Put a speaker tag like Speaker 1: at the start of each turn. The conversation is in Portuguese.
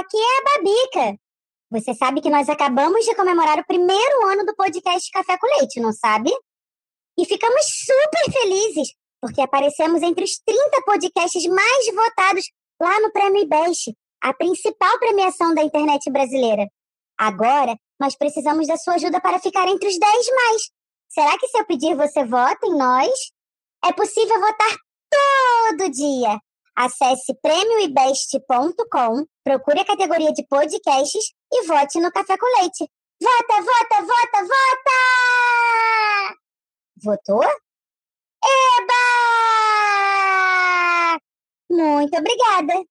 Speaker 1: aqui é a Babica. Você sabe que nós acabamos de comemorar o primeiro ano do podcast Café com Leite, não sabe? E ficamos super felizes, porque aparecemos entre os 30 podcasts mais votados lá no Prêmio IBEST, a principal premiação da internet brasileira. Agora, nós precisamos da sua ajuda para ficar entre os 10 mais. Será que se eu pedir você vota em nós? É possível votar todo dia. Acesse prêmioibest.com, procure a categoria de podcasts e vote no Café com Leite. Vota, vota, vota, vota! Votou? Eba! Muito obrigada!